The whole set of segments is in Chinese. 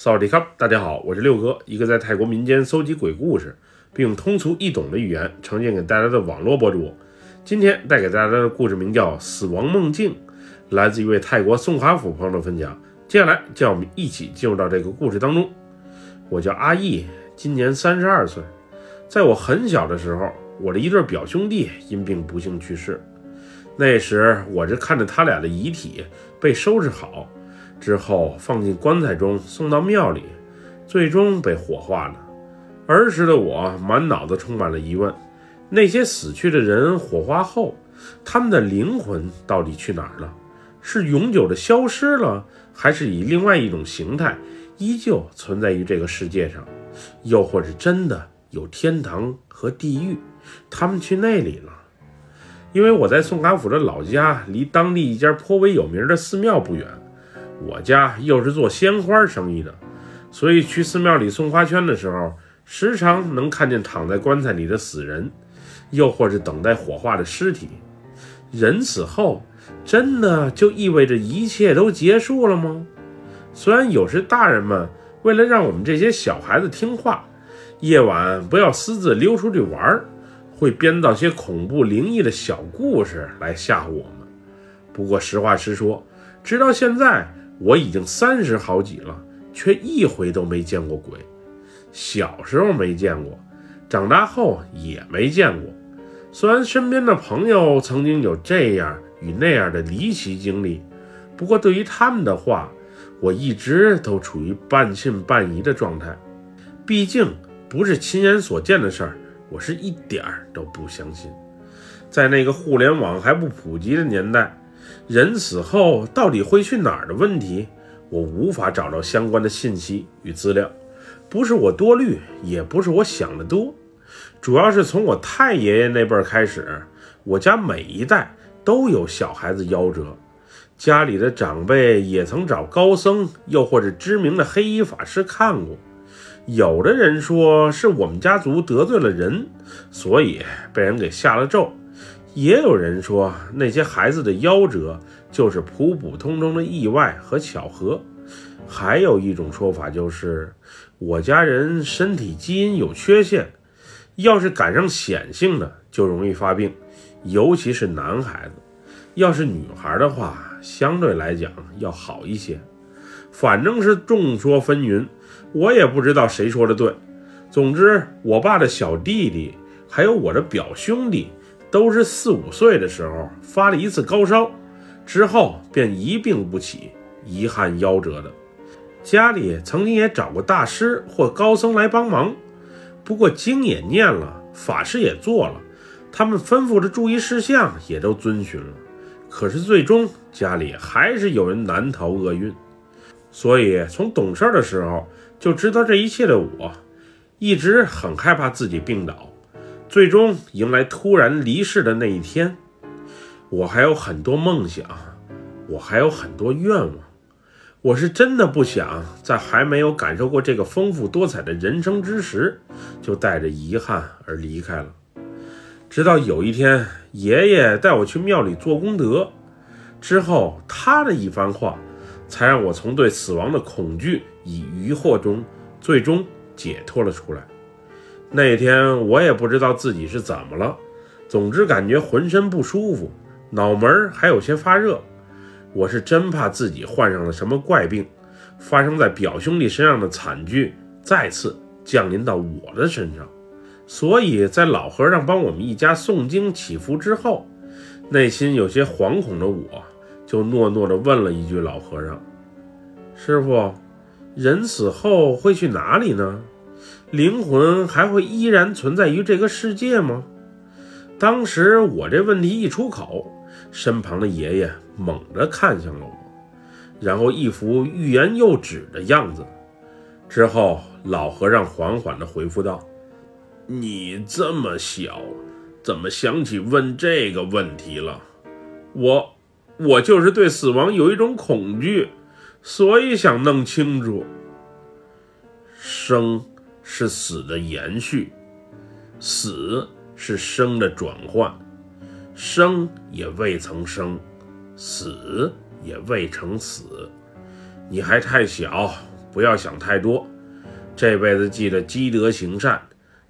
萨瓦迪卡，大家好，我是六哥，一个在泰国民间搜集鬼故事，并用通俗易懂的语言呈现给大家的网络博主。今天带给大家的故事名叫《死亡梦境》，来自一位泰国宋华府朋友的分享。接下来，叫我们一起进入到这个故事当中。我叫阿义，今年三十二岁。在我很小的时候，我的一对表兄弟因病不幸去世。那时，我是看着他俩的遗体被收拾好。之后放进棺材中，送到庙里，最终被火化了。儿时的我满脑子充满了疑问：那些死去的人火化后，他们的灵魂到底去哪儿了？是永久的消失了，还是以另外一种形态依旧存在于这个世界上？又或者真的有天堂和地狱，他们去那里了？因为我在宋卡府的老家，离当地一家颇为有名的寺庙不远。我家又是做鲜花生意的，所以去寺庙里送花圈的时候，时常能看见躺在棺材里的死人，又或是等待火化的尸体。人死后，真的就意味着一切都结束了吗？虽然有时大人们为了让我们这些小孩子听话，夜晚不要私自溜出去玩，会编造些恐怖灵异的小故事来吓唬我们。不过实话实说，直到现在。我已经三十好几了，却一回都没见过鬼。小时候没见过，长大后也没见过。虽然身边的朋友曾经有这样与那样的离奇经历，不过对于他们的话，我一直都处于半信半疑的状态。毕竟不是亲眼所见的事儿，我是一点儿都不相信。在那个互联网还不普及的年代。人死后到底会去哪儿的问题，我无法找到相关的信息与资料。不是我多虑，也不是我想的多，主要是从我太爷爷那辈儿开始，我家每一代都有小孩子夭折，家里的长辈也曾找高僧，又或者知名的黑衣法师看过。有的人说是我们家族得罪了人，所以被人给下了咒。也有人说，那些孩子的夭折就是普普通通的意外和巧合。还有一种说法就是，我家人身体基因有缺陷，要是赶上显性的就容易发病，尤其是男孩子；要是女孩的话，相对来讲要好一些。反正是众说纷纭，我也不知道谁说的对。总之，我爸的小弟弟还有我的表兄弟。都是四五岁的时候发了一次高烧，之后便一病不起，遗憾夭折的。家里曾经也找过大师或高僧来帮忙，不过经也念了，法事也做了，他们吩咐的注意事项也都遵循了，可是最终家里还是有人难逃厄运。所以从懂事的时候就知道这一切的我，一直很害怕自己病倒。最终迎来突然离世的那一天，我还有很多梦想，我还有很多愿望，我是真的不想在还没有感受过这个丰富多彩的人生之时，就带着遗憾而离开了。直到有一天，爷爷带我去庙里做功德，之后他的一番话，才让我从对死亡的恐惧与疑惑中，最终解脱了出来。那天我也不知道自己是怎么了，总之感觉浑身不舒服，脑门还有些发热。我是真怕自己患上了什么怪病，发生在表兄弟身上的惨剧再次降临到我的身上。所以在老和尚帮我们一家诵经祈福之后，内心有些惶恐的我，就诺诺地问了一句：“老和尚，师傅，人死后会去哪里呢？”灵魂还会依然存在于这个世界吗？当时我这问题一出口，身旁的爷爷猛地看向了我，然后一副欲言又止的样子。之后，老和尚缓缓地回复道：“你这么小，怎么想起问这个问题了？我，我就是对死亡有一种恐惧，所以想弄清楚生。”是死的延续，死是生的转换，生也未曾生，死也未曾死。你还太小，不要想太多，这辈子记得积德行善，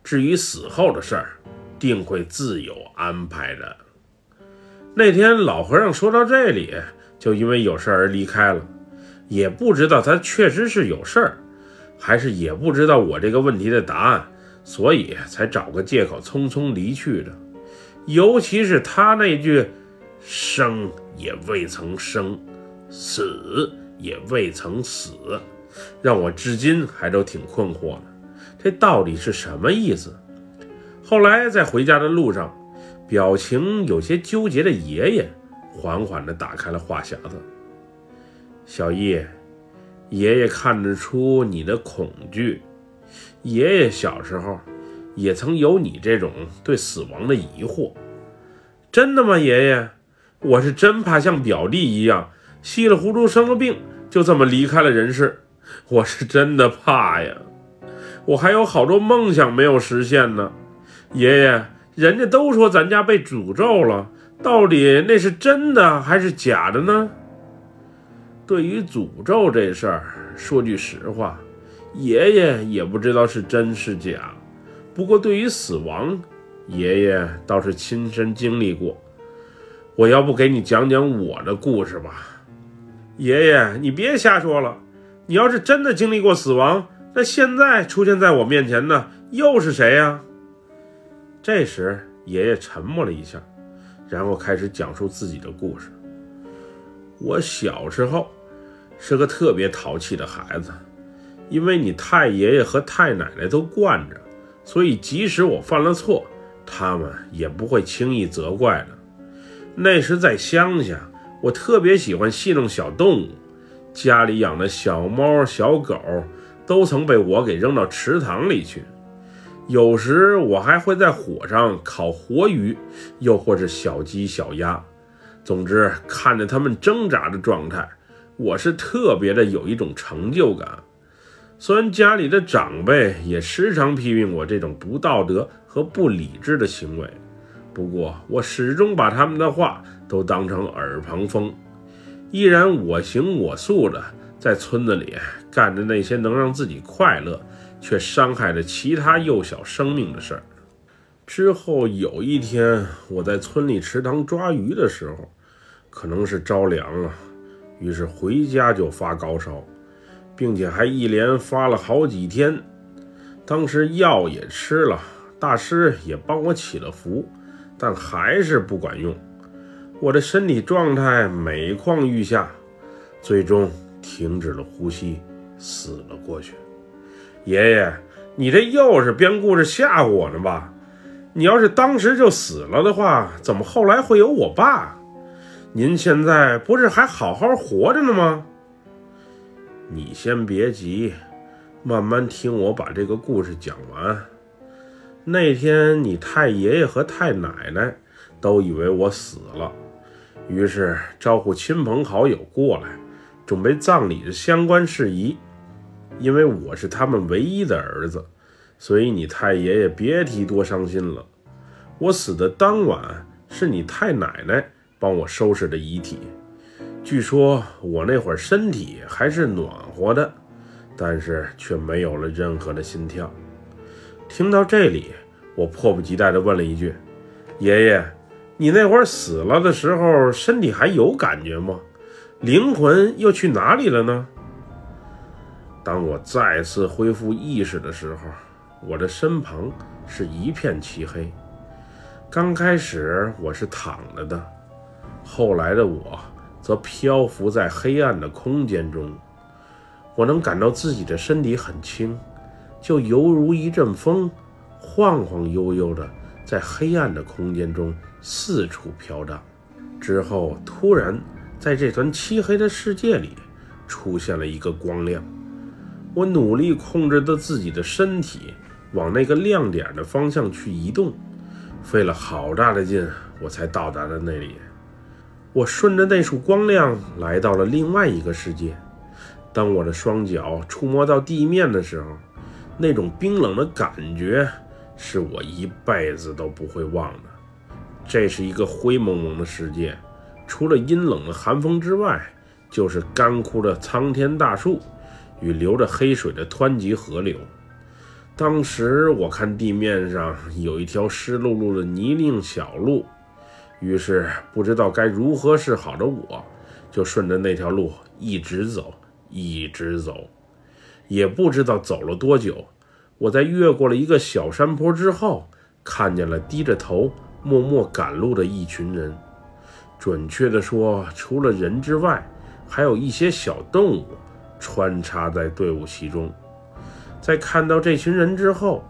至于死后的事儿，定会自有安排的。那天老和尚说到这里，就因为有事而离开了，也不知道他确实是有事儿，还是也不知道我这个问题的答案，所以才找个借口匆匆离去的。尤其是他那句“生也未曾生，死也未曾死”，让我至今还都挺困惑的。这到底是什么意思？后来在回家的路上，表情有些纠结的爷爷缓缓地打开了话匣子。小易，爷爷看得出你的恐惧。爷爷小时候。也曾有你这种对死亡的疑惑，真的吗，爷爷？我是真怕像表弟一样稀里糊涂生了病，就这么离开了人世。我是真的怕呀，我还有好多梦想没有实现呢。爷爷，人家都说咱家被诅咒了，到底那是真的还是假的呢？对于诅咒这事儿，说句实话，爷爷也不知道是真是假。不过，对于死亡，爷爷倒是亲身经历过。我要不给你讲讲我的故事吧？爷爷，你别瞎说了。你要是真的经历过死亡，那现在出现在我面前的又是谁呀？这时，爷爷沉默了一下，然后开始讲述自己的故事。我小时候是个特别淘气的孩子，因为你太爷爷和太奶奶都惯着。所以，即使我犯了错，他们也不会轻易责怪的。那时在乡下，我特别喜欢戏弄小动物，家里养的小猫、小狗都曾被我给扔到池塘里去。有时我还会在火上烤活鱼，又或是小鸡、小鸭。总之，看着它们挣扎的状态，我是特别的有一种成就感。虽然家里的长辈也时常批评我这种不道德和不理智的行为，不过我始终把他们的话都当成耳旁风，依然我行我素的在村子里干着那些能让自己快乐却伤害着其他幼小生命的事儿。之后有一天，我在村里池塘抓鱼的时候，可能是着凉了，于是回家就发高烧。并且还一连发了好几天，当时药也吃了，大师也帮我起了符，但还是不管用。我的身体状态每况愈下，最终停止了呼吸，死了过去。爷爷，你这又是编故事吓唬我呢吧？你要是当时就死了的话，怎么后来会有我爸？您现在不是还好好活着呢吗？你先别急，慢慢听我把这个故事讲完。那天，你太爷爷和太奶奶都以为我死了，于是招呼亲朋好友过来，准备葬礼的相关事宜。因为我是他们唯一的儿子，所以你太爷爷别提多伤心了。我死的当晚，是你太奶奶帮我收拾的遗体。据说我那会儿身体还是暖和的，但是却没有了任何的心跳。听到这里，我迫不及待地问了一句：“爷爷，你那会儿死了的时候，身体还有感觉吗？灵魂又去哪里了呢？”当我再次恢复意识的时候，我的身旁是一片漆黑。刚开始我是躺着的，后来的我。则漂浮在黑暗的空间中，我能感到自己的身体很轻，就犹如一阵风，晃晃悠悠的在黑暗的空间中四处飘荡。之后，突然在这团漆黑的世界里出现了一个光亮，我努力控制着自己的身体往那个亮点的方向去移动，费了好大的劲，我才到达了那里。我顺着那束光亮来到了另外一个世界。当我的双脚触摸到地面的时候，那种冰冷的感觉是我一辈子都不会忘的。这是一个灰蒙蒙的世界，除了阴冷的寒风之外，就是干枯的苍天大树，与流着黑水的湍急河流。当时我看地面上有一条湿漉漉的泥泞小路，于是不知道该如何是好的我，就顺着那条路一直走，一直走，也不知道走了多久。我在越过了一个小山坡之后，看见了低着头默默赶路的一群人。准确地说，除了人之外，还有一些小动物穿插在队伍其中。在看到这群人之后，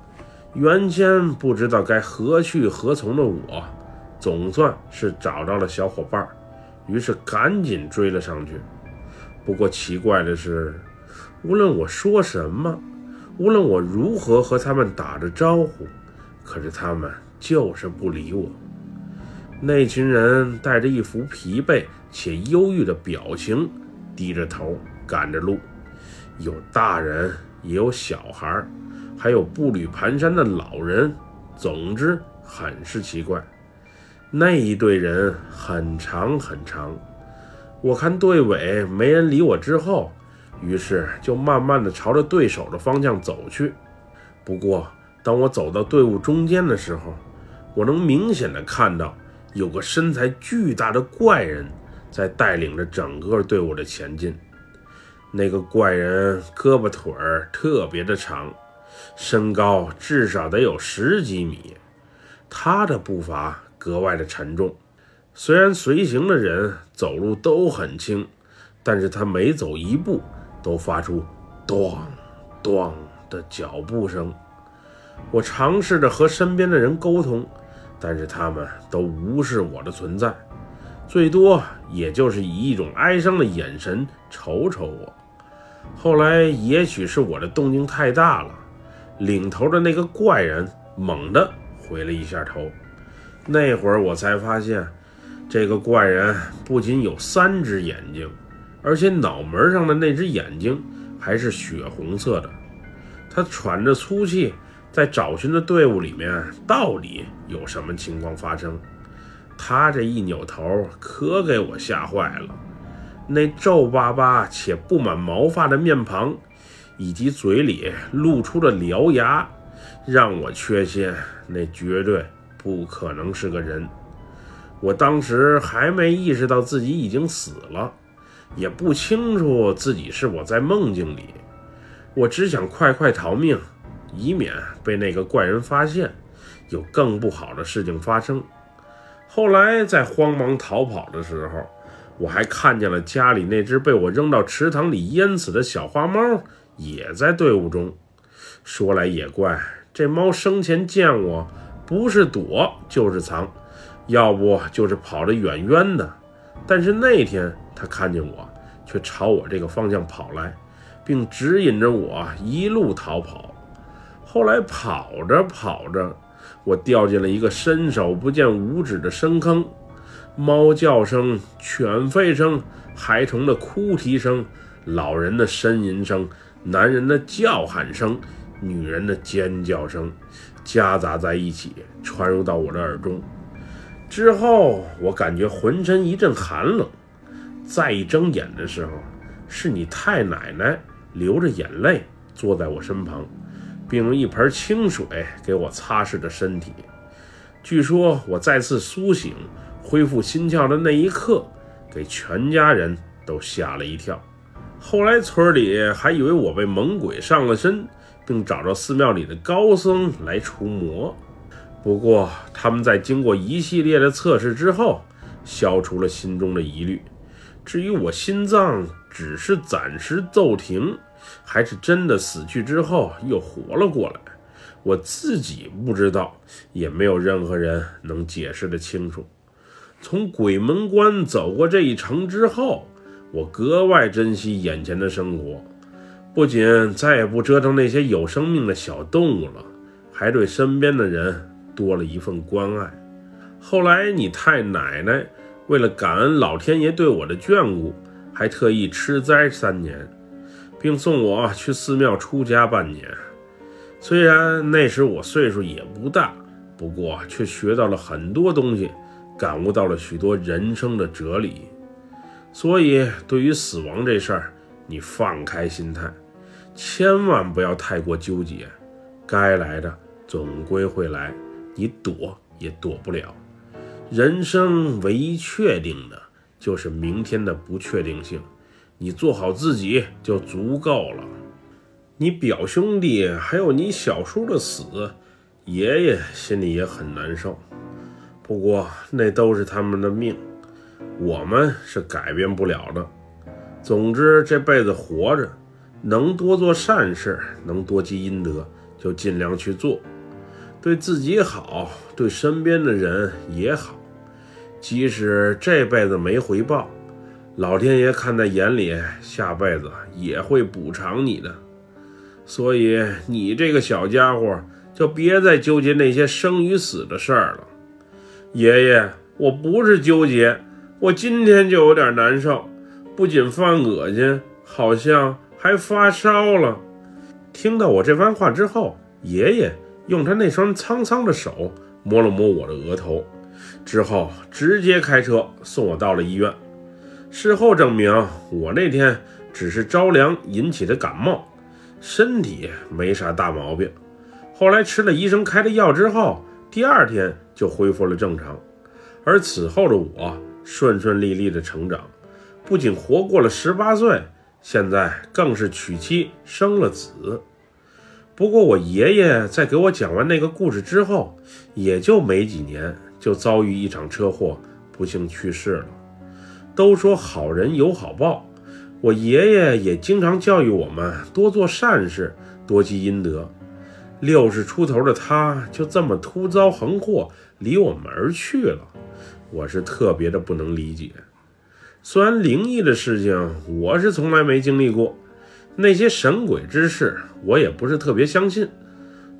原先不知道该何去何从的我，总算是找到了小伙伴，于是赶紧追了上去。不过奇怪的是，无论我说什么，无论我如何和他们打着招呼，可是他们就是不理我。那群人带着一副疲惫且忧郁的表情，低着头赶着路，有大人，也有小孩，还有步履蹒跚的老人。总之，很是奇怪。那一队人很长很长，我看队尾没人理我之后，于是就慢慢的朝着对手的方向走去。不过，当我走到队伍中间的时候，我能明显的看到。有个身材巨大的怪人在带领着整个队伍的前进。那个怪人胳膊腿儿特别的长，身高至少得有十几米。他的步伐格外的沉重，虽然随行的人走路都很轻，但是他每走一步都发出“咚咚”的脚步声。我尝试着和身边的人沟通。但是他们都无视我的存在，最多也就是以一种哀伤的眼神瞅瞅我。后来也许是我的动静太大了，领头的那个怪人猛地回了一下头。那会儿我才发现，这个怪人不仅有三只眼睛，而且脑门上的那只眼睛还是血红色的。他喘着粗气。在找寻的队伍里面，到底有什么情况发生？他这一扭头，可给我吓坏了。那皱巴巴且布满毛发的面庞，以及嘴里露出的獠牙，让我确信那绝对不可能是个人。我当时还没意识到自己已经死了，也不清楚自己是我在梦境里。我只想快快逃命。以免被那个怪人发现，有更不好的事情发生。后来在慌忙逃跑的时候，我还看见了家里那只被我扔到池塘里淹死的小花猫，也在队伍中。说来也怪，这猫生前见我，不是躲就是藏，要不就是跑得远远的。但是那天他看见我，却朝我这个方向跑来，并指引着我一路逃跑。后来跑着跑着，我掉进了一个伸手不见五指的深坑，猫叫声、犬吠声、孩童的哭啼声、老人的呻吟声、男人的叫喊声、女人的尖叫声，夹杂在一起，传入到我的耳中。之后，我感觉浑身一阵寒冷。再一睁眼的时候，是你太奶奶流着眼泪坐在我身旁。并用一盆清水给我擦拭着身体。据说我再次苏醒、恢复心跳的那一刻，给全家人都吓了一跳。后来村里还以为我被猛鬼上了身，并找到寺庙里的高僧来除魔。不过他们在经过一系列的测试之后，消除了心中的疑虑。至于我心脏只是暂时骤停。还是真的死去之后又活了过来，我自己不知道，也没有任何人能解释得清楚。从鬼门关走过这一程之后，我格外珍惜眼前的生活，不仅再也不折腾那些有生命的小动物了，还对身边的人多了一份关爱。后来，你太奶奶为了感恩老天爷对我的眷顾，还特意吃斋三年。并送我去寺庙出家半年。虽然那时我岁数也不大，不过却学到了很多东西，感悟到了许多人生的哲理。所以，对于死亡这事儿，你放开心态，千万不要太过纠结，该来的总归会来，你躲也躲不了。人生唯一确定的就是明天的不确定性，你做好自己就足够了。你表兄弟还有你小叔的死，爷爷心里也很难受。不过那都是他们的命，我们是改变不了的。总之这辈子活着。能多做善事，能多积阴德，就尽量去做，对自己好，对身边的人也好。即使这辈子没回报，老天爷看在眼里，下辈子也会补偿你的。所以你这个小家伙，就别再纠结那些生与死的事儿了。爷爷，我不是纠结，我今天就有点难受，不仅犯恶心，好像……还发烧了。听到我这番话之后，爷爷用他那双苍苍的手摸了摸我的额头，之后直接开车送我到了医院。事后证明，我那天只是着凉引起的感冒，身体没啥大毛病。后来吃了医生开的药之后，第二天就恢复了正常。而此后的我顺顺利利的成长，不仅活过了十八岁。现在更是娶妻生了子，不过我爷爷在给我讲完那个故事之后，也就没几年就遭遇一场车祸，不幸去世了。都说好人有好报，我爷爷也经常教育我们多做善事，多积阴德。六十出头的他就这么突遭横祸，离我们而去了，我是特别的不能理解。虽然灵异的事情我是从来没经历过，那些神鬼之事我也不是特别相信。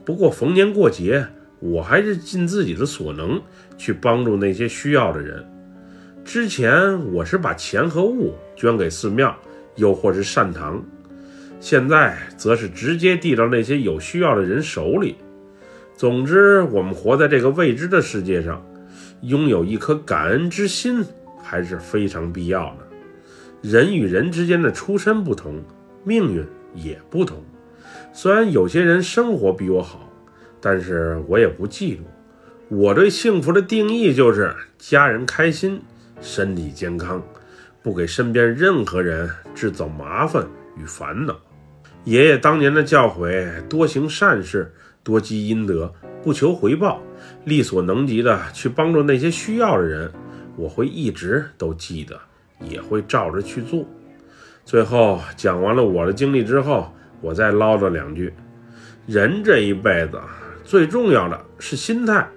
不过逢年过节，我还是尽自己的所能去帮助那些需要的人。之前我是把钱和物捐给寺庙，又或是善堂，现在则是直接递到那些有需要的人手里。总之，我们活在这个未知的世界上，拥有一颗感恩之心。还是非常必要的。人与人之间的出身不同，命运也不同。虽然有些人生活比我好，但是我也不嫉妒。我对幸福的定义就是家人开心，身体健康，不给身边任何人制造麻烦与烦恼。爷爷当年的教诲：多行善事，多积阴德，不求回报，力所能及的去帮助那些需要的人。我会一直都记得，也会照着去做。最后讲完了我的经历之后，我再唠叨两句：人这一辈子最重要的是心态。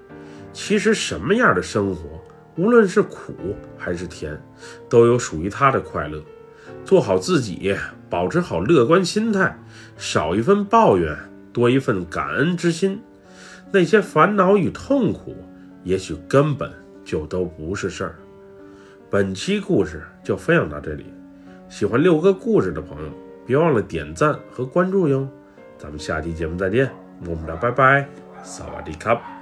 其实什么样的生活，无论是苦还是甜，都有属于他的快乐。做好自己，保持好乐观心态，少一份抱怨，多一份感恩之心，那些烦恼与痛苦，也许根本。就都不是事儿。本期故事就分享到这里，喜欢六哥故事的朋友，别忘了点赞和关注哟。咱们下期节目再见，么么哒，拜拜，萨瓦迪卡。